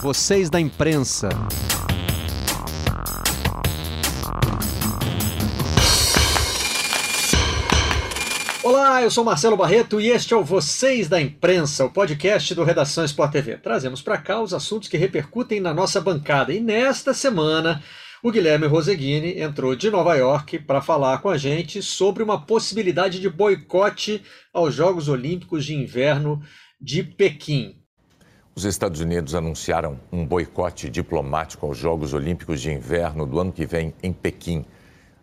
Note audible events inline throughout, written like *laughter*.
vocês da imprensa. Olá, eu sou Marcelo Barreto e este é o Vocês da Imprensa, o podcast do Redação Sport TV. Trazemos para cá os assuntos que repercutem na nossa bancada. E nesta semana, o Guilherme Roseguini entrou de Nova York para falar com a gente sobre uma possibilidade de boicote aos Jogos Olímpicos de Inverno de Pequim. Os Estados Unidos anunciaram um boicote diplomático aos Jogos Olímpicos de Inverno do ano que vem em Pequim.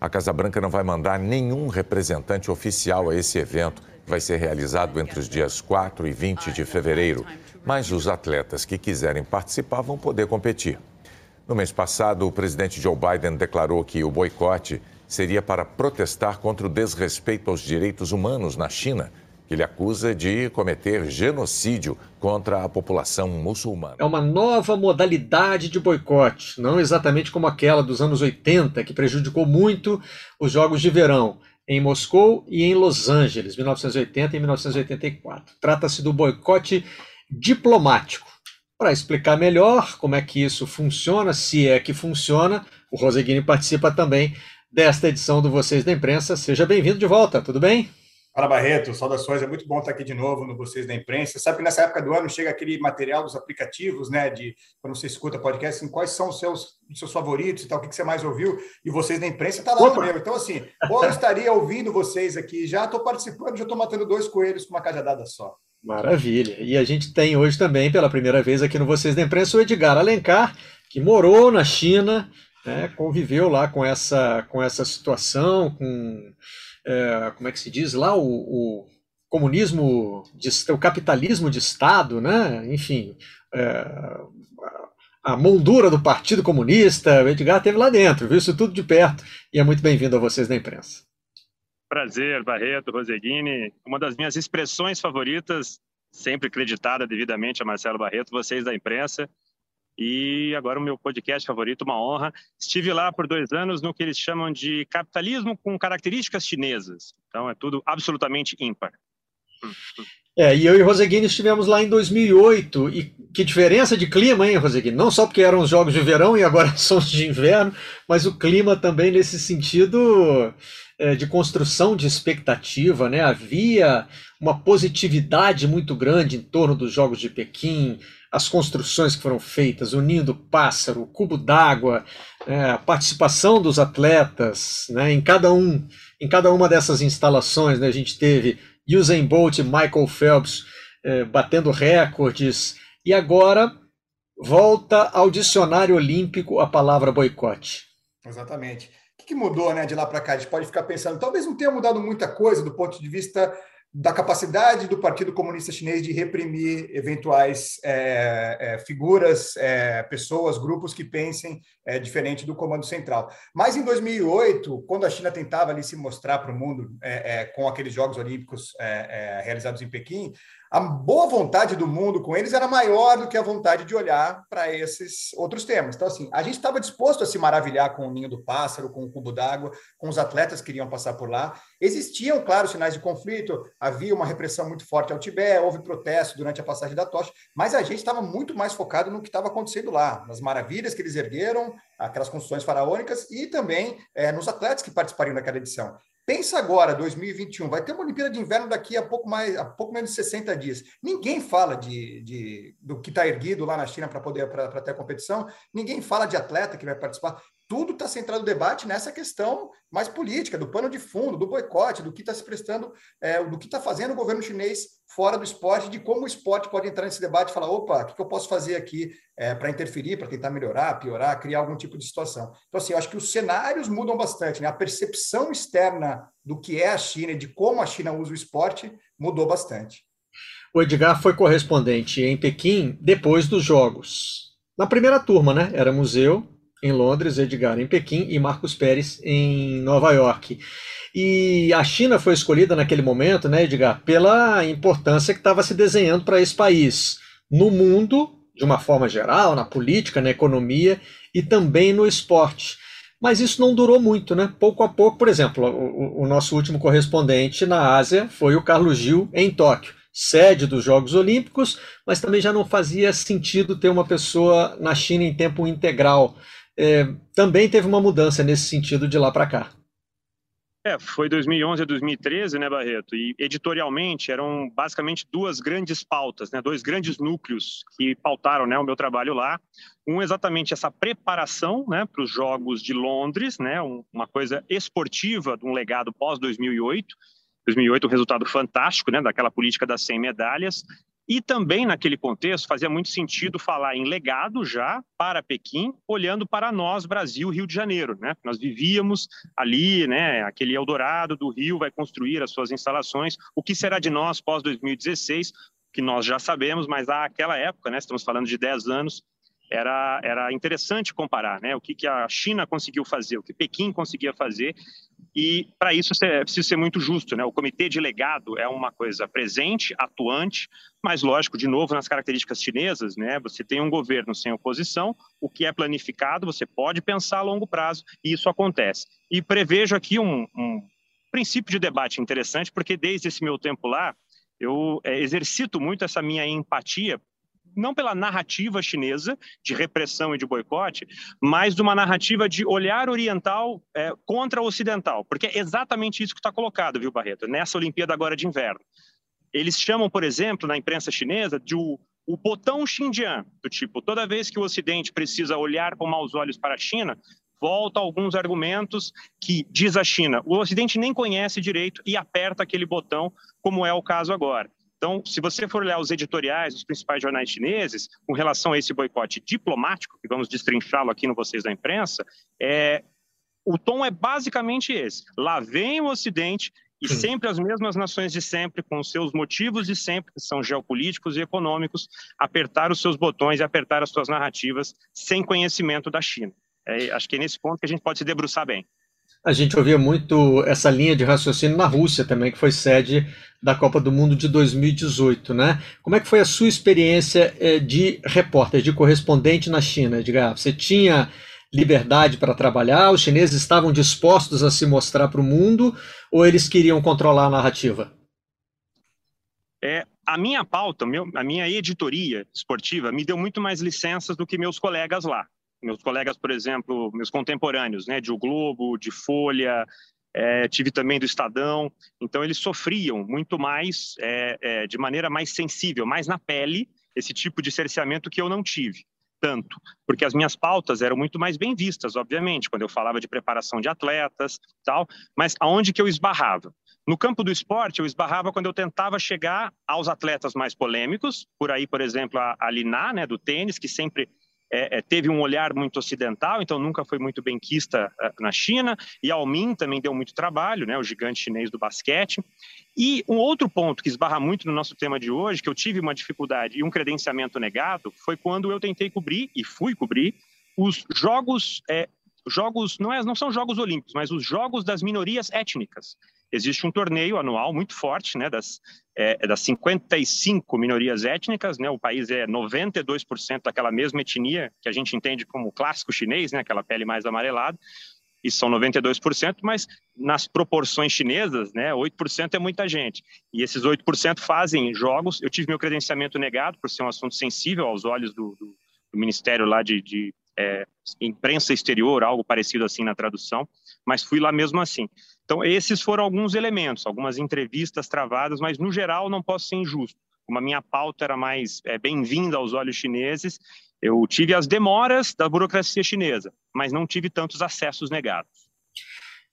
A Casa Branca não vai mandar nenhum representante oficial a esse evento, que vai ser realizado entre os dias 4 e 20 de fevereiro. Mas os atletas que quiserem participar vão poder competir. No mês passado, o presidente Joe Biden declarou que o boicote seria para protestar contra o desrespeito aos direitos humanos na China, que ele acusa de cometer genocídio contra a população muçulmana. É uma nova modalidade de boicote, não exatamente como aquela dos anos 80, que prejudicou muito os Jogos de Verão em Moscou e em Los Angeles, 1980 e 1984. Trata-se do boicote diplomático. Para explicar melhor como é que isso funciona, se é que funciona, o Roseguini participa também desta edição do Vocês da Imprensa. Seja bem-vindo de volta, tudo bem? Fala Barreto, saudações, é muito bom estar aqui de novo no Vocês da Imprensa. Sabe que nessa época do ano chega aquele material dos aplicativos, né, de quando você escuta podcast, assim, quais são os seus, os seus favoritos e tal, o que você mais ouviu, e Vocês da Imprensa está lá Opa. meu. Então, assim, eu estaria ouvindo vocês aqui, já estou participando, já estou matando dois coelhos com uma cajadada só. Maravilha. E a gente tem hoje também, pela primeira vez aqui no Vocês da Imprensa, o Edgar Alencar, que morou na China, né, conviveu lá com essa, com essa situação, com, é, como é que se diz lá, o, o comunismo, de, o capitalismo de Estado, né? enfim, é, a moldura do Partido Comunista, o Edgar esteve lá dentro, viu isso tudo de perto, e é muito bem-vindo a vocês da imprensa. Prazer, Barreto, Roseguini. Uma das minhas expressões favoritas, sempre creditada devidamente a Marcelo Barreto, vocês da imprensa. E agora o meu podcast favorito, uma honra. Estive lá por dois anos no que eles chamam de capitalismo com características chinesas. Então é tudo absolutamente ímpar. É, e eu e Roseguini estivemos lá em 2008, e que diferença de clima, hein, Roseguini? Não só porque eram os jogos de verão e agora *laughs* são os de inverno, mas o clima também nesse sentido é, de construção de expectativa, né? Havia uma positividade muito grande em torno dos Jogos de Pequim, as construções que foram feitas, o ninho do pássaro, o cubo d'água, é, a participação dos atletas, né? Em cada um, em cada uma dessas instalações, né? A gente teve Usain Bolt, Michael Phelps é, batendo recordes e agora volta ao dicionário olímpico a palavra boicote. Exatamente que mudou né, de lá para cá? A gente pode ficar pensando, talvez não tenha mudado muita coisa do ponto de vista da capacidade do Partido Comunista Chinês de reprimir eventuais é, é, figuras, é, pessoas, grupos que pensem é, diferente do Comando Central. Mas em 2008, quando a China tentava ali se mostrar para o mundo é, é, com aqueles Jogos Olímpicos realizados em Pequim, a boa vontade do mundo com eles era maior do que a vontade de olhar para esses outros temas. Então, assim, a gente estava disposto a se maravilhar com o ninho do pássaro, com o cubo d'água, com os atletas que iriam passar por lá. Existiam, claro, sinais de conflito, havia uma repressão muito forte ao Tibete, houve protesto durante a passagem da tocha, mas a gente estava muito mais focado no que estava acontecendo lá, nas maravilhas que eles ergueram, aquelas construções faraônicas e também é, nos atletas que participariam daquela edição. Pensa agora, 2021, vai ter uma Olimpíada de Inverno daqui a pouco mais, a pouco menos de 60 dias. Ninguém fala de, de do que está erguido lá na China para poder para ter a competição. Ninguém fala de atleta que vai participar tudo está centrado o debate nessa questão mais política, do pano de fundo, do boicote, do que está se prestando, é, do que está fazendo o governo chinês fora do esporte, de como o esporte pode entrar nesse debate e falar: opa, o que, que eu posso fazer aqui é, para interferir, para tentar melhorar, piorar, criar algum tipo de situação. Então, assim, eu acho que os cenários mudam bastante, né? a percepção externa do que é a China e de como a China usa o esporte mudou bastante. O Edgar foi correspondente em Pequim depois dos Jogos. Na primeira turma, né? Era museu, em Londres, Edgar em Pequim e Marcos Pérez em Nova York. E a China foi escolhida naquele momento, né, Edgar, pela importância que estava se desenhando para esse país no mundo, de uma forma geral, na política, na economia e também no esporte. Mas isso não durou muito, né? Pouco a pouco, por exemplo, o, o nosso último correspondente na Ásia foi o Carlos Gil em Tóquio sede dos Jogos Olímpicos, mas também já não fazia sentido ter uma pessoa na China em tempo integral. É, também teve uma mudança nesse sentido de lá para cá. É, foi 2011 a 2013, né, Barreto? E editorialmente eram basicamente duas grandes pautas, né, dois grandes núcleos que pautaram né, o meu trabalho lá. Um exatamente essa preparação né, para os Jogos de Londres, né, uma coisa esportiva de um legado pós 2008. 2008 um resultado fantástico, né, daquela política das 100 medalhas, e também, naquele contexto, fazia muito sentido falar em legado já para Pequim, olhando para nós, Brasil, Rio de Janeiro. Né? Nós vivíamos ali, né, aquele Eldorado do Rio vai construir as suas instalações. O que será de nós pós-2016? Que nós já sabemos, mas àquela época, né, estamos falando de 10 anos, era, era interessante comparar né, o que, que a China conseguiu fazer, o que Pequim conseguia fazer, e para isso é preciso ser muito justo. Né? O comitê de legado é uma coisa presente, atuante, mas lógico, de novo, nas características chinesas, né, você tem um governo sem oposição, o que é planificado, você pode pensar a longo prazo, e isso acontece. E prevejo aqui um, um princípio de debate interessante, porque desde esse meu tempo lá, eu é, exercito muito essa minha empatia não pela narrativa chinesa de repressão e de boicote, mas de uma narrativa de olhar oriental é, contra o ocidental, porque é exatamente isso que está colocado, viu, Barreto, nessa Olimpíada agora de inverno. Eles chamam, por exemplo, na imprensa chinesa, de o, o botão Xinjiang, do tipo, toda vez que o Ocidente precisa olhar com maus olhos para a China, volta alguns argumentos que diz a China, o Ocidente nem conhece direito e aperta aquele botão, como é o caso agora. Então, se você for olhar os editoriais dos principais jornais chineses com relação a esse boicote diplomático, que vamos destrinchá-lo aqui no Vocês da Imprensa, é, o tom é basicamente esse. Lá vem o Ocidente e sempre as mesmas nações de sempre, com os seus motivos de sempre, que são geopolíticos e econômicos, apertar os seus botões e apertar as suas narrativas sem conhecimento da China. É, acho que é nesse ponto que a gente pode se debruçar bem. A gente ouvia muito essa linha de raciocínio na Rússia também, que foi sede da Copa do Mundo de 2018, né? Como é que foi a sua experiência eh, de repórter, de correspondente na China, Edgar? Você tinha liberdade para trabalhar? Os chineses estavam dispostos a se mostrar para o mundo ou eles queriam controlar a narrativa? É, a minha pauta, meu, a minha editoria esportiva me deu muito mais licenças do que meus colegas lá meus colegas, por exemplo, meus contemporâneos, né, de O Globo, de Folha, é, tive também do Estadão, então eles sofriam muito mais, é, é, de maneira mais sensível, mais na pele, esse tipo de cerceamento que eu não tive tanto, porque as minhas pautas eram muito mais bem vistas, obviamente, quando eu falava de preparação de atletas, tal, mas aonde que eu esbarrava? No campo do esporte, eu esbarrava quando eu tentava chegar aos atletas mais polêmicos, por aí, por exemplo, a, a Liná, né, do tênis, que sempre é, é, teve um olhar muito ocidental, então nunca foi muito benquista uh, na China, e a Almin também deu muito trabalho, né, o gigante chinês do basquete. E um outro ponto que esbarra muito no nosso tema de hoje, que eu tive uma dificuldade e um credenciamento negado, foi quando eu tentei cobrir, e fui cobrir, os jogos, é, jogos não, é, não são jogos olímpicos, mas os jogos das minorias étnicas. Existe um torneio anual muito forte, né, das, é, das 55 minorias étnicas, né, o país é 92% daquela mesma etnia que a gente entende como clássico chinês, né, aquela pele mais amarelada, e são 92%, mas nas proporções chinesas, né, 8% é muita gente. E esses 8% fazem jogos. Eu tive meu credenciamento negado por ser um assunto sensível aos olhos do, do, do Ministério lá de, de é, imprensa exterior, algo parecido assim na tradução, mas fui lá mesmo assim. Então, esses foram alguns elementos, algumas entrevistas travadas, mas no geral não posso ser injusto. Como a minha pauta era mais é, bem-vinda aos olhos chineses, eu tive as demoras da burocracia chinesa, mas não tive tantos acessos negados.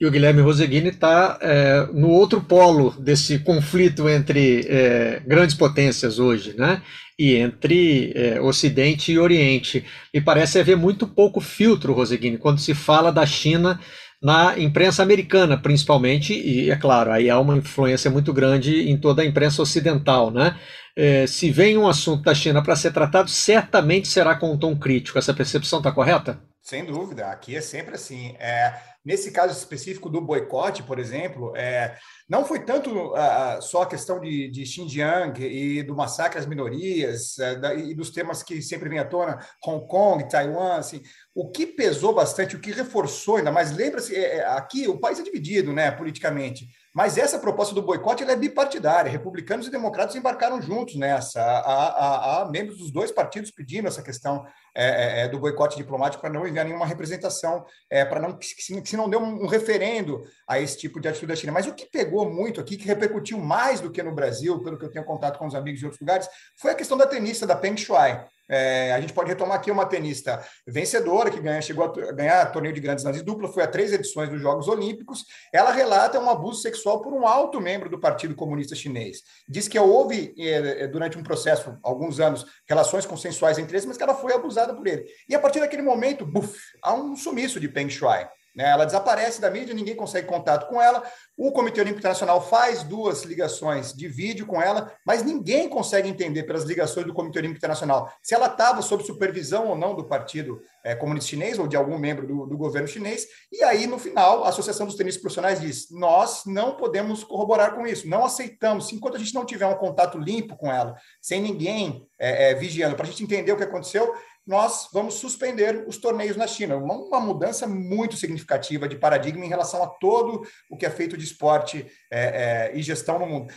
E o Guilherme Roseguini está é, no outro polo desse conflito entre é, grandes potências hoje, né? E entre é, Ocidente e Oriente. Me parece haver muito pouco filtro, Roseguini, quando se fala da China na imprensa americana, principalmente, e é claro, aí há uma influência muito grande em toda a imprensa ocidental, né? É, se vem um assunto da China para ser tratado, certamente será com um tom crítico. Essa percepção está correta? Sem dúvida, aqui é sempre assim. É, nesse caso específico do boicote, por exemplo, é, não foi tanto uh, só a questão de, de Xinjiang e do massacre às minorias uh, da, e dos temas que sempre vem à tona, Hong Kong, Taiwan, assim, o que pesou bastante, o que reforçou ainda mais, lembra-se, é, é, aqui o país é dividido, né, politicamente, Mas essa proposta do boicote é bipartidária. Republicanos e democratas embarcaram juntos nessa. Há, há, há membros dos dois partidos pedindo essa questão é, é, é do boicote diplomático para não enviar nenhuma representação, é, para não que se, que se não dê um, um, referendo a esse tipo de atitude da China. Mas o que pegou muito aqui, que repercutiu mais do que no Brasil, pelo que eu tenho contato com os amigos de outros lugares, foi a questão da tenista da Peng Shuai. É, a gente pode retomar aqui uma tenista vencedora que ganha, chegou a ganhar torneio de grandes lãs dupla, foi a três edições dos Jogos Olímpicos. Ela relata um abuso sexual por um alto membro do Partido Comunista Chinês. Diz que houve, é, é, durante um processo, alguns anos, relações consensuais entre eles, mas que ela foi abusada por ele. E a partir daquele momento, buf, há um sumiço de Peng Shuai. Né? Ela desaparece da mídia, ninguém consegue contato com ela. O Comitê Olímpico Internacional faz duas ligações de vídeo com ela, mas ninguém consegue entender pelas ligações do Comitê Olímpico Internacional se ela estava sob supervisão ou não do Partido é, Comunista Chinês ou de algum membro do, do, governo chinês. E aí, no final, a Associação dos Tenistas Profissionais diz: nós não podemos corroborar com isso, não aceitamos. Enquanto a gente não tiver um contato limpo com ela, sem ninguém é, é, vigiando, para a gente entender o que aconteceu, nós vamos suspender os torneios na China. Uma, uma, mudança muito significativa de paradigma em relação a todo o que é feito de esporte é, é, e gestão no mundo.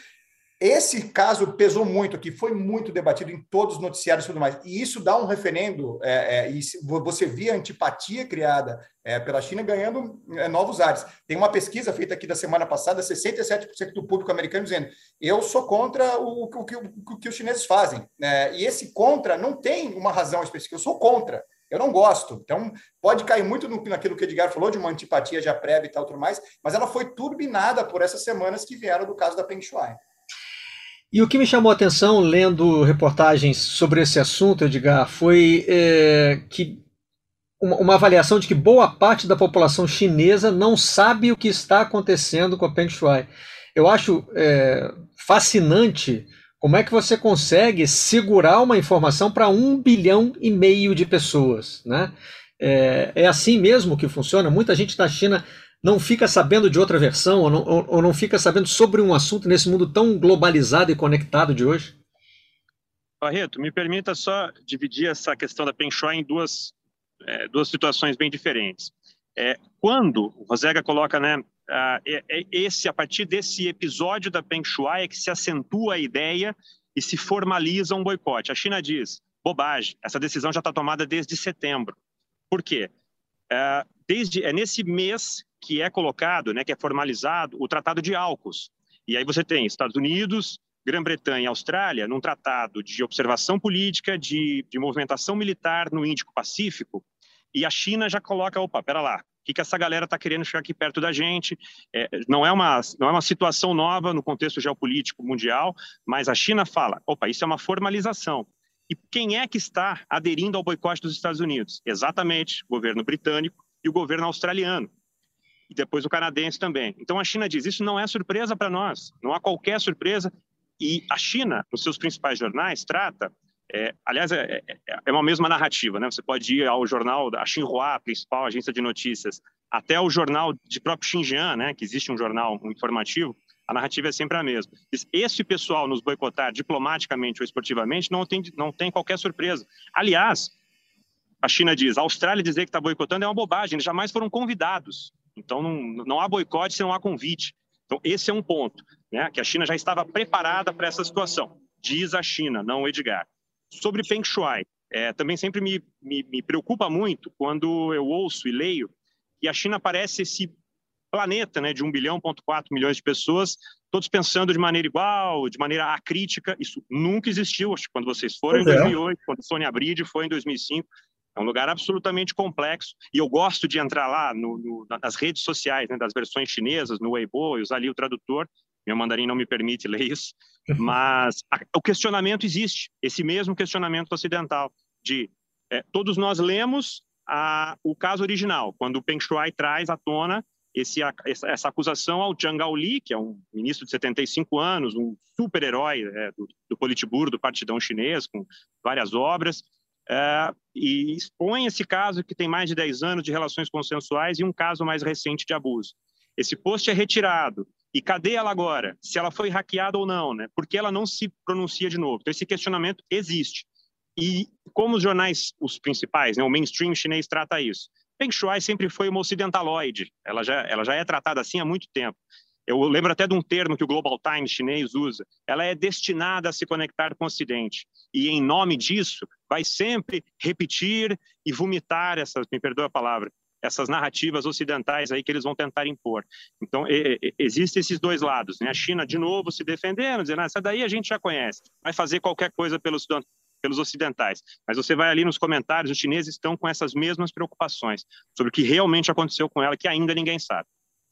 Esse caso pesou muito aqui, foi muito debatido em todos os noticiários e tudo mais. E isso dá um referendo, é, é, e você via a antipatia criada é, pela China ganhando é, novos ares. Tem uma pesquisa feita aqui da semana passada, 67% do público americano dizendo eu sou contra o, o, que, o que, os chineses fazem. É, e esse contra não tem uma razão específica, eu sou contra. Eu não gosto. Então, pode cair muito no, naquilo que o Edgar falou, de uma antipatia já prévia e tal, tudo mais, mas ela foi turbinada por essas semanas que vieram do caso da Peng Shuai. E o que me chamou a atenção lendo reportagens sobre esse assunto, Edgar, foi é, que uma, uma, avaliação de que boa parte da população chinesa não sabe o que está acontecendo com a Peng Shuai. Eu acho é, fascinante como é que você consegue segurar uma informação para um bilhão e meio de pessoas, né? É, é assim mesmo que funciona. Muita gente na China não fica sabendo de outra versão ou não, ou, ou não fica sabendo sobre um assunto nesse mundo tão globalizado e conectado de hoje? Barreto, me permita só dividir essa questão da Peng Shuai em duas, é, duas situações bem diferentes. É, quando o Rosega coloca, né, a, é, é, esse a partir desse episódio da Peng Shuai é que se acentua a ideia e se formaliza um boicote. A China diz, bobagem, essa decisão já está tomada desde setembro. Por quê? É, desde, é nesse mês que é colocado, né, que é formalizado o Tratado de Alcos. E aí você tem Estados Unidos, Grã-Bretanha e Austrália num tratado de observação política, de, de movimentação militar no Índico-Pacífico, e a China já coloca, opa, pera lá, o que, que essa galera está querendo chegar aqui perto da gente? É, não, é uma, não é uma situação nova no contexto geopolítico mundial, mas a China fala, opa, isso é uma formalização. E quem é que está aderindo ao boicote dos Estados Unidos? Exatamente, o governo britânico e o governo australiano e depois o canadense também. Então a China diz: isso não é surpresa para nós, não há qualquer surpresa. E a China, nos seus principais jornais, trata. É, aliás, é, é, é, uma mesma narrativa, né? Você pode ir ao jornal da Xinhua, a principal agência de notícias, até o jornal de próprio Xinjiang, né? Que existe um jornal um informativo. A narrativa é sempre a mesma. Esse pessoal nos boicotar diplomaticamente ou esportivamente não tem, não tem qualquer surpresa. Aliás, a China diz, a Austrália dizer que está boicotando é uma bobagem, eles jamais foram convidados. Então, não, não há boicote se não há convite. Então, esse é um ponto, né? que a China já estava preparada para essa situação. Diz a China, não o Edgar. Sobre Peng Shuai, é, também sempre me, me, me preocupa muito quando eu ouço e leio que a China parece esse planeta né, de 1 bilhão, ponto 4 milhões de pessoas, todos pensando de maneira igual, de maneira acrítica. Isso nunca existiu. Acho que quando vocês foram pois em 2008, é. quando Sônia Bride foi em 2005, é um lugar absolutamente complexo e eu gosto de entrar lá no, no, nas redes sociais, né, das versões chinesas, no Weibo, e usar ali o tradutor. Meu mandarim não me permite *laughs* ler isso, mas a, o questionamento existe, esse mesmo questionamento ocidental de é, todos nós lemos a, o caso original, quando o Peng Shuai traz à tona esse, essa, essa, acusação ao Zhang Gaoli, que é um ministro de 75 anos, um super-herói é, do, do Politburo, do Partidão Chinês, com várias obras, é, e expõe esse caso que tem mais de 10 anos de relações consensuais e um caso mais recente de abuso. Esse post é retirado. E cadê ela agora? Se ela foi hackeada ou não, né? Por que ela não se pronuncia de novo? Então, esse questionamento existe. E como os jornais, os principais, né, o mainstream chinês trata isso? Peng Shuai sempre foi uma ocidentaloide. Ela já, ela já é tratada assim há muito tempo. Eu lembro até de um termo que o Global Times chinês usa, ela é destinada a se conectar com o Ocidente. E, em nome disso, vai sempre repetir e vomitar essas, me perdoa a palavra, essas narrativas ocidentais aí que eles vão tentar impor. Então, e, e, existem esses dois lados. Né? A China, de novo, se defendendo, dizendo, ah, essa daí a gente já conhece, vai fazer qualquer coisa pelos, pelos ocidentais. Mas você vai ali nos comentários, os chineses estão com essas mesmas preocupações sobre o que realmente aconteceu com ela, que ainda ninguém sabe.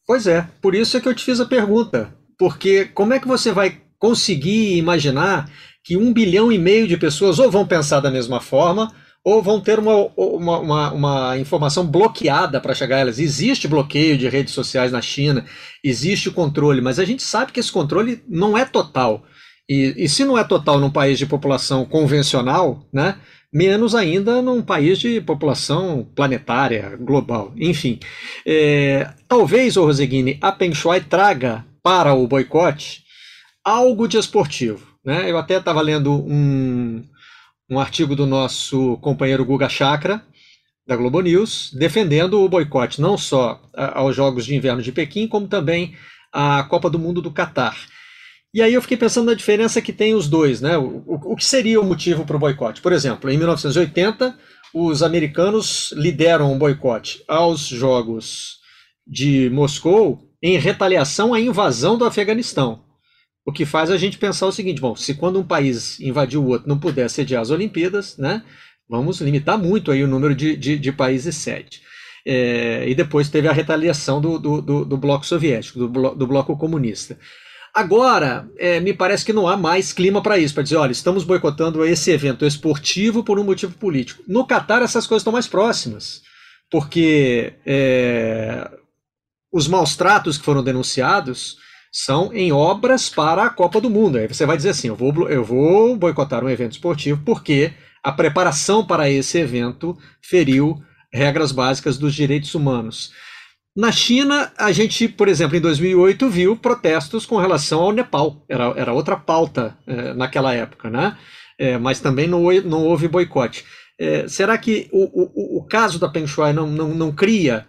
Pois é, por isso é que eu te fiz a pergunta. Porque como é que você vai conseguir imaginar que um bilhão e meio de pessoas ou vão pensar da mesma forma ou vão ter uma, uma, uma, uma informação bloqueada para chegar a elas. Existe bloqueio de redes sociais na China, existe o controle, mas a gente sabe que esse controle não é total. E, e se não é total num país de população convencional, né, menos ainda num país de população planetária, global. Enfim, é, talvez, o Roseguini, a Peng traga para o boicote algo de esportivo. Né? Eu até estava lendo um, um artigo do nosso companheiro Guga Chakra, da Globo News, defendendo o boicote não só aos Jogos de Inverno de Pequim, como também à Copa do Mundo do Catar. E aí eu fiquei pensando na diferença que tem os dois, né? O, o, o que seria o motivo para o boicote? Por exemplo, em 1980, os americanos lideram um boicote aos Jogos de Moscou em retaliação à invasão do Afeganistão. O que faz a gente pensar o seguinte: bom, se quando um país invadiu o outro não puder sediar as Olimpíadas, né? Vamos limitar muito aí o número de, de, de países sede. É, e depois teve a retaliação do, do, do, do bloco soviético, do, do bloco comunista. Agora, é, me parece que não há mais clima para isso, para dizer, olha, estamos boicotando esse evento esportivo por um motivo político. No Catar, essas coisas estão mais próximas, porque é, os maus tratos que foram denunciados são em obras para a Copa do Mundo. Aí você vai dizer assim: eu vou, eu vou boicotar um evento esportivo porque a preparação para esse evento feriu regras básicas dos direitos humanos. Na China, a gente, por exemplo, em 2008, viu protestos com relação ao Nepal. Era, era outra pauta é, naquela época, né? É, mas também não, não houve boicote. É, será que o, o, o, caso da Peng Shuai não, não, não cria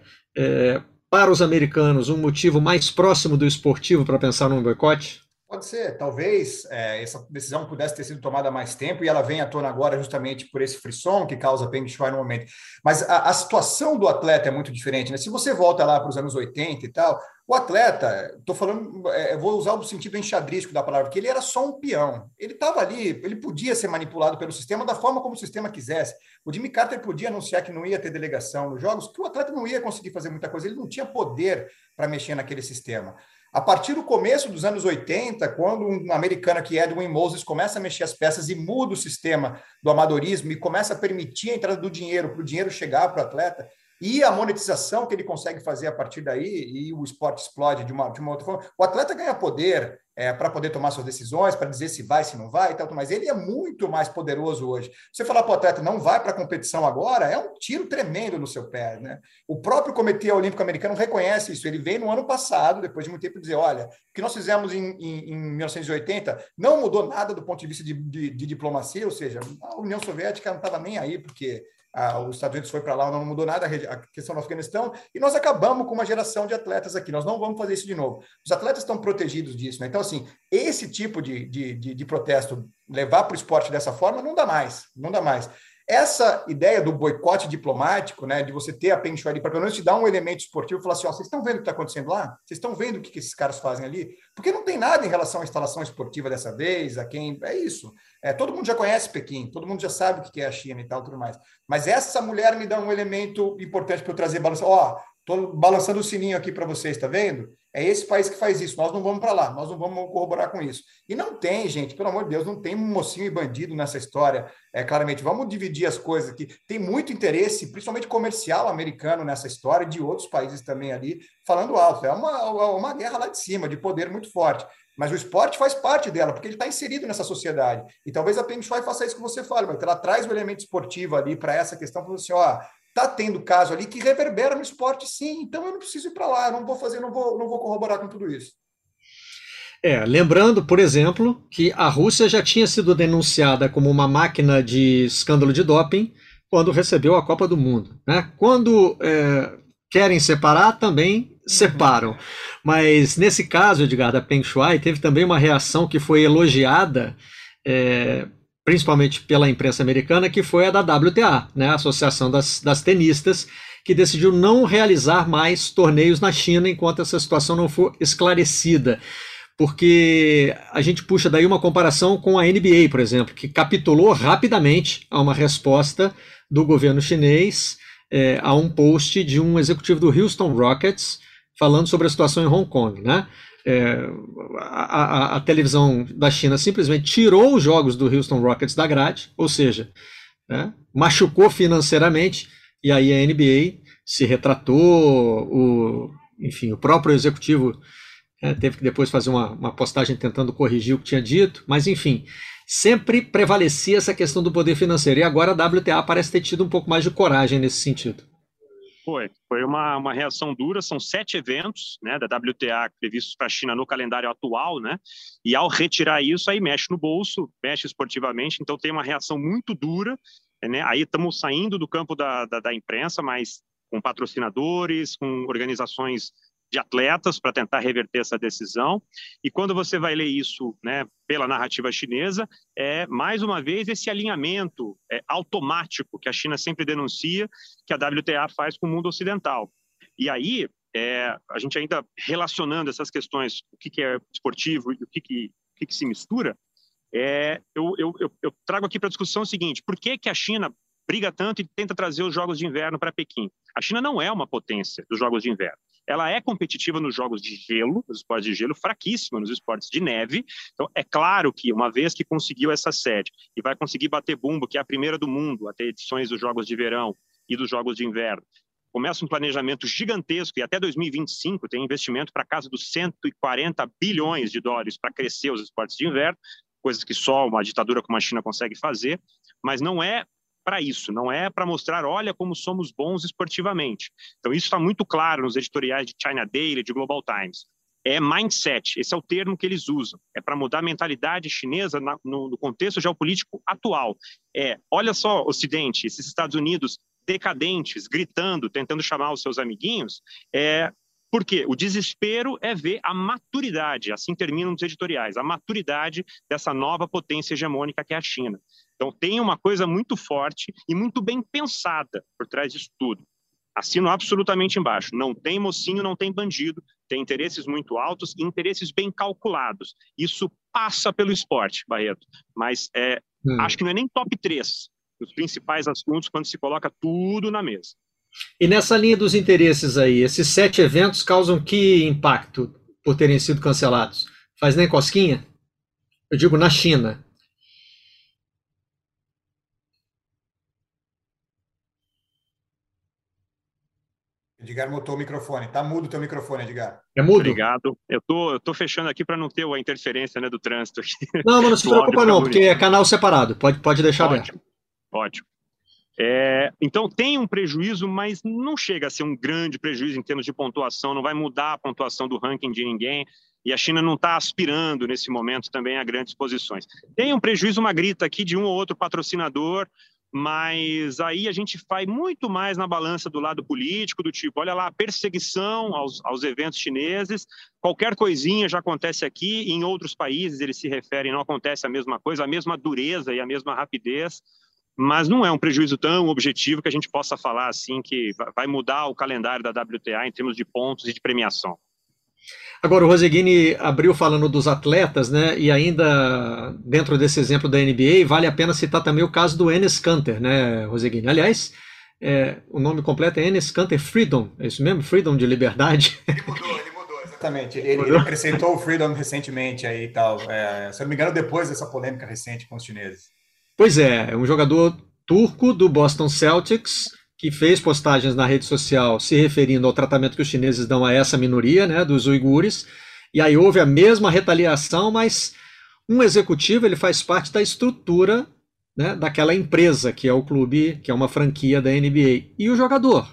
para os americanos um motivo mais próximo do esportivo para pensar num boicote? Pode ser, talvez é, essa decisão pudesse ter sido tomada há mais tempo e ela vem à tona agora justamente por esse frisson que causa Peng Shuai no momento. Mas a, a, situação do atleta é muito diferente, né? Se você volta lá para os anos 80 e tal, o atleta, estou falando, é, vou usar o sentido enxadrístico da palavra, que ele era só um peão. Ele estava ali, ele podia ser manipulado pelo sistema da forma como o sistema quisesse. O Jimmy Carter podia anunciar que não ia ter delegação nos jogos, que o atleta não ia conseguir fazer muita coisa, ele não tinha poder para mexer naquele sistema. A partir do começo dos anos 80, quando um americano que é Edwin Moses começa a mexer as peças e muda o sistema do amadorismo e começa a permitir a entrada do dinheiro para o dinheiro chegar para o atleta, e a monetização que ele consegue fazer a partir daí, e o esporte explode de uma, de uma outra forma. O atleta ganha poder é, para poder tomar suas decisões, para dizer se vai, se não vai e tal, mas ele é muito mais poderoso hoje. Você falar para o atleta não vai para a competição agora, é um tiro tremendo no seu pé. Né? O próprio Comitê Olímpico Americano reconhece isso. Ele veio no ano passado, depois de muito tempo, dizer: olha, o que nós fizemos em, em, em 1980 não mudou nada do ponto de vista de, de, de diplomacia, ou seja, a União Soviética não estava nem aí, porque ah, os Estados Unidos foi para lá, não mudou nada a questão do Afeganistão, e nós acabamos com uma geração de atletas aqui. Nós não vamos fazer isso de novo. Os atletas estão protegidos disso. Né? Então, assim, esse tipo de, de, de, de protesto, levar para o esporte dessa forma, não dá mais. Não dá mais. Essa ideia do boicote diplomático, né, de você ter a Shuai para pelo menos te dar um elemento esportivo e falar assim, ó, vocês estão vendo o que está acontecendo lá? Vocês estão vendo o que, que esses caras fazem ali? Porque não tem nada em relação à instalação esportiva dessa vez, a quem... É isso. É, todo mundo já conhece Pequim, todo mundo já sabe o que é a China e tal, tudo mais. Mas essa mulher me dá um elemento importante para eu trazer balança. Ó, Estou balançando o sininho aqui para vocês, está vendo? É esse país que faz isso. Nós não vamos para lá, nós não vamos corroborar com isso. E não tem, gente, pelo amor de Deus, não tem mocinho e bandido nessa história. É claramente, vamos dividir as coisas aqui. Tem muito interesse, principalmente comercial americano nessa história, de outros países também ali, falando alto. É uma, uma guerra lá de cima, de poder muito forte. Mas o esporte faz parte dela, porque ele está inserido nessa sociedade. E talvez a Peng Shuai faça isso que você fala, mas ela traz o elemento esportivo ali para essa questão, falando assim, ó, está tendo caso ali que reverbera no esporte, sim. Então eu não preciso ir para lá, eu não vou fazer, não vou, não vou corroborar com tudo isso. É, lembrando, por exemplo, que a Rússia já tinha sido denunciada como uma máquina de escândalo de doping quando recebeu a Copa do Mundo. Né? Quando é, querem separar, também separam. Mas nesse caso, Edgar, da Peng Shuai, teve também uma reação que foi elogiada, é, principalmente pela imprensa americana, que foi a da WTA, né, a Associação das, das Tenistas, que decidiu não realizar mais torneios na China enquanto essa situação não for esclarecida. Porque a gente puxa daí uma comparação com a NBA, por exemplo, que capitulou rapidamente a uma resposta do governo chinês é, a um post de um executivo do Houston Rockets falando sobre a situação em Hong Kong, né? É, a, a, a, televisão da China simplesmente tirou os jogos do Houston Rockets da grade, ou seja, né, machucou financeiramente, e aí a NBA se retratou, o, enfim, o próprio executivo né, teve que depois fazer uma, uma postagem tentando corrigir o que tinha dito, mas enfim, sempre prevalecia essa questão do poder financeiro, e agora a WTA parece ter tido um pouco mais de coragem nesse sentido. Foi, foi uma, uma reação dura. São sete eventos né, da WTA previstos para a China no calendário atual, né? E ao retirar isso, aí mexe no bolso, mexe esportivamente. Então tem uma reação muito dura. Né? Aí estamos saindo do campo da, da, da imprensa, mas com patrocinadores, com organizações de atletas para tentar reverter essa decisão. E quando você vai ler isso né, pela narrativa chinesa, é mais uma vez esse alinhamento é, automático que a China sempre denuncia, que a WTA faz com o mundo ocidental. E aí, é, a gente ainda relacionando essas questões, o que, que é esportivo e o que, que, o que, que se mistura, é, eu, eu, eu, trago aqui para a discussão o seguinte: por que, que a China briga tanto e tenta trazer os Jogos de Inverno para Pequim? A China não é uma potência dos Jogos de Inverno ela é competitiva nos jogos de gelo, nos esportes de gelo, fraquíssima nos esportes de neve. Então, é claro que, uma vez que conseguiu essa sede e vai conseguir bater bumbo, que é a primeira do mundo a ter edições dos Jogos de Verão e dos Jogos de Inverno, começa um planejamento gigantesco e até 2025 tem investimento para casa dos 140 bilhões de dólares para crescer os esportes de inverno, coisas que só uma ditadura como a China consegue fazer, mas não é para isso, não é para mostrar, olha como somos bons esportivamente. Então, isso está muito claro nos editoriais de China Daily, de Global Times. É mindset, esse é o termo que eles usam. É para mudar a mentalidade chinesa na, no, no contexto geopolítico atual. É, olha só, Ocidente, esses Estados Unidos decadentes, gritando, tentando chamar os seus amiguinhos, é, porque o desespero é ver a maturidade, assim terminam os editoriais, a maturidade dessa nova potência hegemônica que é a China. Então, tem uma coisa muito forte e muito bem pensada por trás disso tudo. Assino absolutamente embaixo. Não tem mocinho, não tem bandido, tem interesses muito altos e interesses bem calculados. Isso passa pelo esporte, Barreto, mas é, hum. acho que não é nem top 3 dos principais assuntos quando se coloca tudo na mesa. E nessa linha dos interesses aí, esses sete eventos causam que impacto por terem sido cancelados? Faz nem cosquinha? Eu digo na China. Edgar mutou o microfone. Tá mudo o teu microfone, Edgar. É mudo? Obrigado. Eu tô, eu tô fechando aqui para não ter a interferência né, do trânsito. Aqui. Não, mas não se *laughs* preocupa não, porque é canal separado. Pode, pode deixar Ótimo. aberto. Ótimo. É, então tem um prejuízo, mas não chega a ser um grande prejuízo em termos de pontuação, não vai mudar a pontuação do ranking de ninguém, e a China não está aspirando nesse momento também a grandes posições. Tem um prejuízo, uma grita aqui de um ou outro patrocinador, mas aí a gente vai muito mais na balança do lado político, do tipo, olha lá, perseguição aos, aos eventos chineses, qualquer coisinha já acontece aqui, em outros países eles se referem, não acontece a mesma coisa, a mesma dureza e a mesma rapidez, mas não é um prejuízo tão objetivo que a gente possa falar assim que vai mudar o calendário da WTA em termos de pontos e de premiação. Agora, o Roseguini abriu falando dos atletas, né? E ainda dentro desse exemplo da NBA, vale a pena citar também o caso do Enes Kanter, né, Roseguini? Aliás, é, o nome completo é Enes Kanter Freedom, é isso mesmo? Freedom de liberdade. Ele mudou, ele mudou, exatamente. Ele, ele acrescentou o Freedom recentemente aí e tal. É, se eu não me engano, depois dessa polêmica recente com os chineses. Pois é, é um jogador turco do Boston Celtics que fez postagens na rede social se referindo ao tratamento que os chineses dão a essa minoria, né, dos uigures, e aí houve a mesma retaliação, mas um executivo ele faz parte da estrutura né, daquela empresa que é o clube, que é uma franquia da NBA. E o jogador,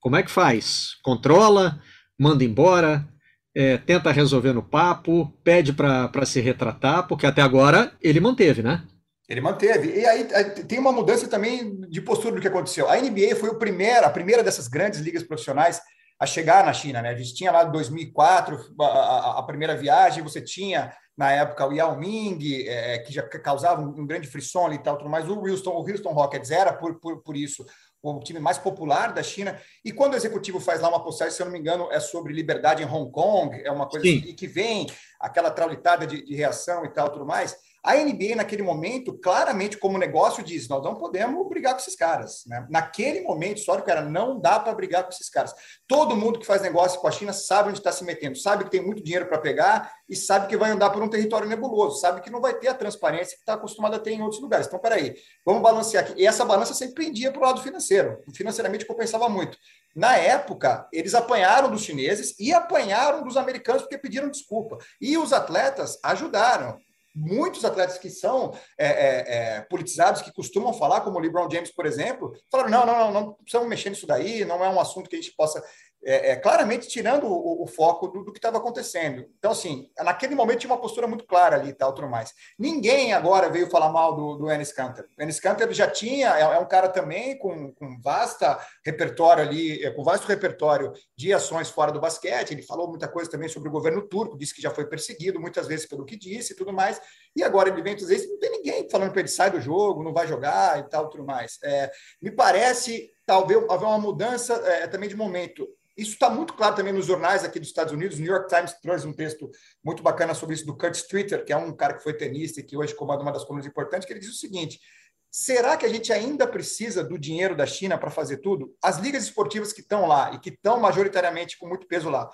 como é que faz? Controla, manda embora, é, tenta resolver no papo, pede para se retratar, porque até agora ele manteve, né? Ele manteve. E aí tem uma mudança também de postura do que aconteceu. A NBA foi o primeiro, a primeira dessas grandes ligas profissionais a chegar na China. Né? A gente tinha lá em 2004 a, a, a, primeira viagem, você tinha na época o Yao Ming, é, que já causava um, um, grande frisson e tal, tudo mais. O Houston, o Houston Rockets era por, por, por isso o time mais popular da China. E quando o executivo faz lá uma postagem, se eu não me engano, é sobre liberdade em Hong Kong, é uma coisa assim, que vem aquela traulitada de, de reação e tal, tudo mais. A NBA, naquele momento, claramente, como negócio, diz: nós não podemos brigar com esses caras. Né? Naquele momento histórico, era não dá para brigar com esses caras. Todo mundo que faz negócio com a China sabe onde está se metendo, sabe que tem muito dinheiro para pegar e sabe que vai andar por um território nebuloso, sabe que não vai ter a transparência que está acostumado a ter em outros lugares. Então, peraí, vamos balancear aqui. E essa balança sempre pendia para o lado financeiro. Financeiramente compensava muito. Na época, eles apanharam dos chineses e apanharam dos americanos porque pediram desculpa. E os atletas ajudaram muitos atletas que são é, é, é, politizados, que costumam falar, como o LeBron James, por exemplo, falaram: não, não, não, não precisamos mexer nisso daí, não é um assunto que a gente possa é, é, claramente tirando o, o foco do, do que estava acontecendo. Então, assim, naquele momento tinha uma postura muito clara ali e tal, tudo mais. Ninguém agora veio falar mal do, do Ennis Canter. O Ennis Canter já tinha, é, é, um cara também com, com vasta repertório ali, é, com vasto repertório de ações fora do basquete. Ele falou muita coisa também sobre o governo turco, disse que já foi perseguido muitas vezes pelo que disse e tudo mais. E agora ele vem dizer, não tem ninguém falando para ele sai do jogo, não vai jogar e tal, tudo mais. É, me parece talvez haver uma mudança é, também de momento. Isso está muito claro também nos jornais aqui dos Estados Unidos. O New York Times trouxe um texto muito bacana sobre isso do Kurt Streeter, que é um cara que foi tenista e que hoje comanda uma das colunas importantes, que ele diz o seguinte: será que a gente ainda precisa do dinheiro da China para fazer tudo? As ligas esportivas que estão lá e que estão majoritariamente com muito peso lá,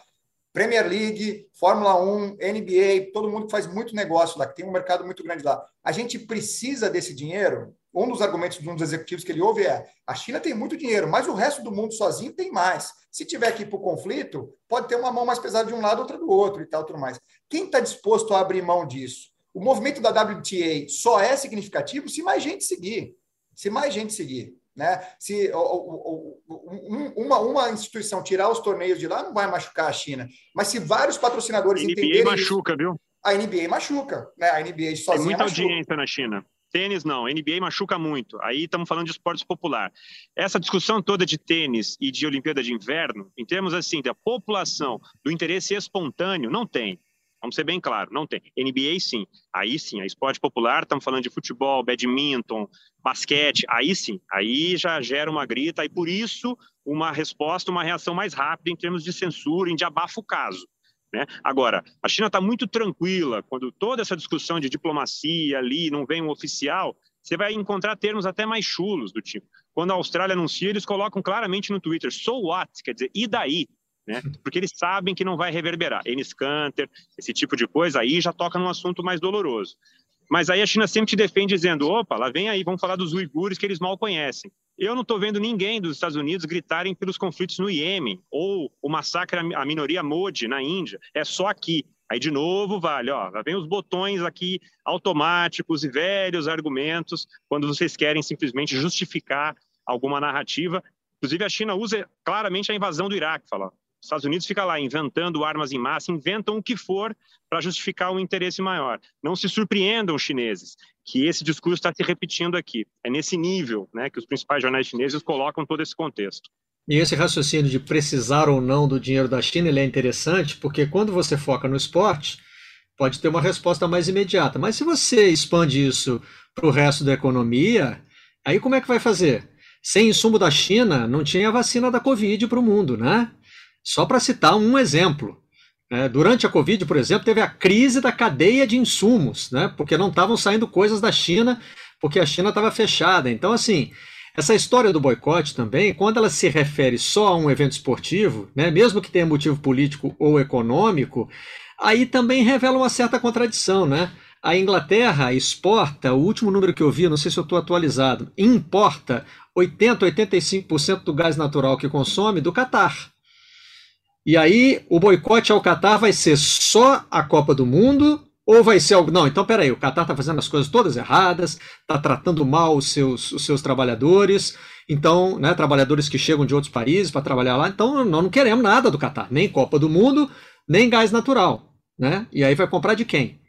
Premier League, Fórmula 1, NBA, todo mundo que faz muito negócio lá, que tem um mercado muito grande lá. A gente precisa desse dinheiro? Um dos argumentos de um dos executivos que ele ouve é: a China tem muito dinheiro, mas o resto do mundo sozinho tem mais. Se tiver que ir para o conflito, pode ter uma mão mais pesada de um lado, outra do outro e tal, tudo mais. Quem está disposto a abrir mão disso? O movimento da WTA só é significativo se mais gente seguir. Se mais gente seguir. Né? Se uma, uma instituição tirar os torneios de lá, não vai machucar a China. Mas se vários patrocinadores a NBA entenderem. machuca, isso, viu? A NBA machuca. Né? A NBA sozinha. Tem muita machuca. audiência na China. Tênis não, NBA machuca muito. Aí estamos falando de esportes popular. Essa discussão toda de tênis e de Olimpíada de Inverno, em termos assim da população, do interesse espontâneo, não tem. Vamos ser bem claro, não tem. NBA sim, aí sim, é esporte popular, estamos falando de futebol, badminton, basquete, aí sim, aí já gera uma grita e por isso uma resposta, uma reação mais rápida em termos de censura, em de abafo o caso. Né? Agora, a China está muito tranquila, quando toda essa discussão de diplomacia ali não vem um oficial, você vai encontrar termos até mais chulos do tipo. Quando a Austrália anuncia, eles colocam claramente no Twitter, so what? Quer dizer, e daí? Né? Porque eles sabem que não vai reverberar. Enes Kanter, esse tipo de coisa, aí já toca num assunto mais doloroso. Mas aí a China sempre te defende dizendo: opa, lá vem aí, vamos falar dos uigures que eles mal conhecem. Eu não estou vendo ninguém dos Estados Unidos gritarem pelos conflitos no Iêmen ou o massacre à minoria Modi na Índia. É só aqui. Aí, de novo, vale, ó, lá vem os botões aqui automáticos e velhos argumentos quando vocês querem simplesmente justificar alguma narrativa. Inclusive, a China usa claramente a invasão do Iraque, fala, os Estados Unidos fica lá inventando armas em massa, inventam o que for para justificar um interesse maior. Não se surpreendam os chineses que esse discurso está se repetindo aqui. É nesse nível né, que os principais jornais chineses colocam todo esse contexto. E esse raciocínio de precisar ou não do dinheiro da China ele é interessante porque quando você foca no esporte, pode ter uma resposta mais imediata. Mas se você expande isso para o resto da economia, aí como é que vai fazer? Sem insumo da China, não tinha vacina da Covid para o mundo, né? Só para citar um exemplo. É, durante a Covid, por exemplo, teve a crise da cadeia de insumos, né? Porque não estavam saindo coisas da China, porque a China estava fechada. Então, assim, essa história do boicote também, quando ela se refere só a um evento esportivo, né, mesmo que tenha motivo político ou econômico, aí também revela uma certa contradição, né? A Inglaterra exporta, o último número que eu vi, não sei se eu estou atualizado, importa 80, 85% do gás natural que consome do Catar. E aí o boicote ao Catar vai ser só a Copa do Mundo ou vai ser algo. Não, então peraí, o Catar está fazendo as coisas todas erradas, está tratando mal os seus, os seus trabalhadores, então, né, trabalhadores que chegam de outros países para trabalhar lá, então nós não queremos nada do Catar, nem Copa do Mundo, nem gás natural. Né? E aí vai comprar de quem?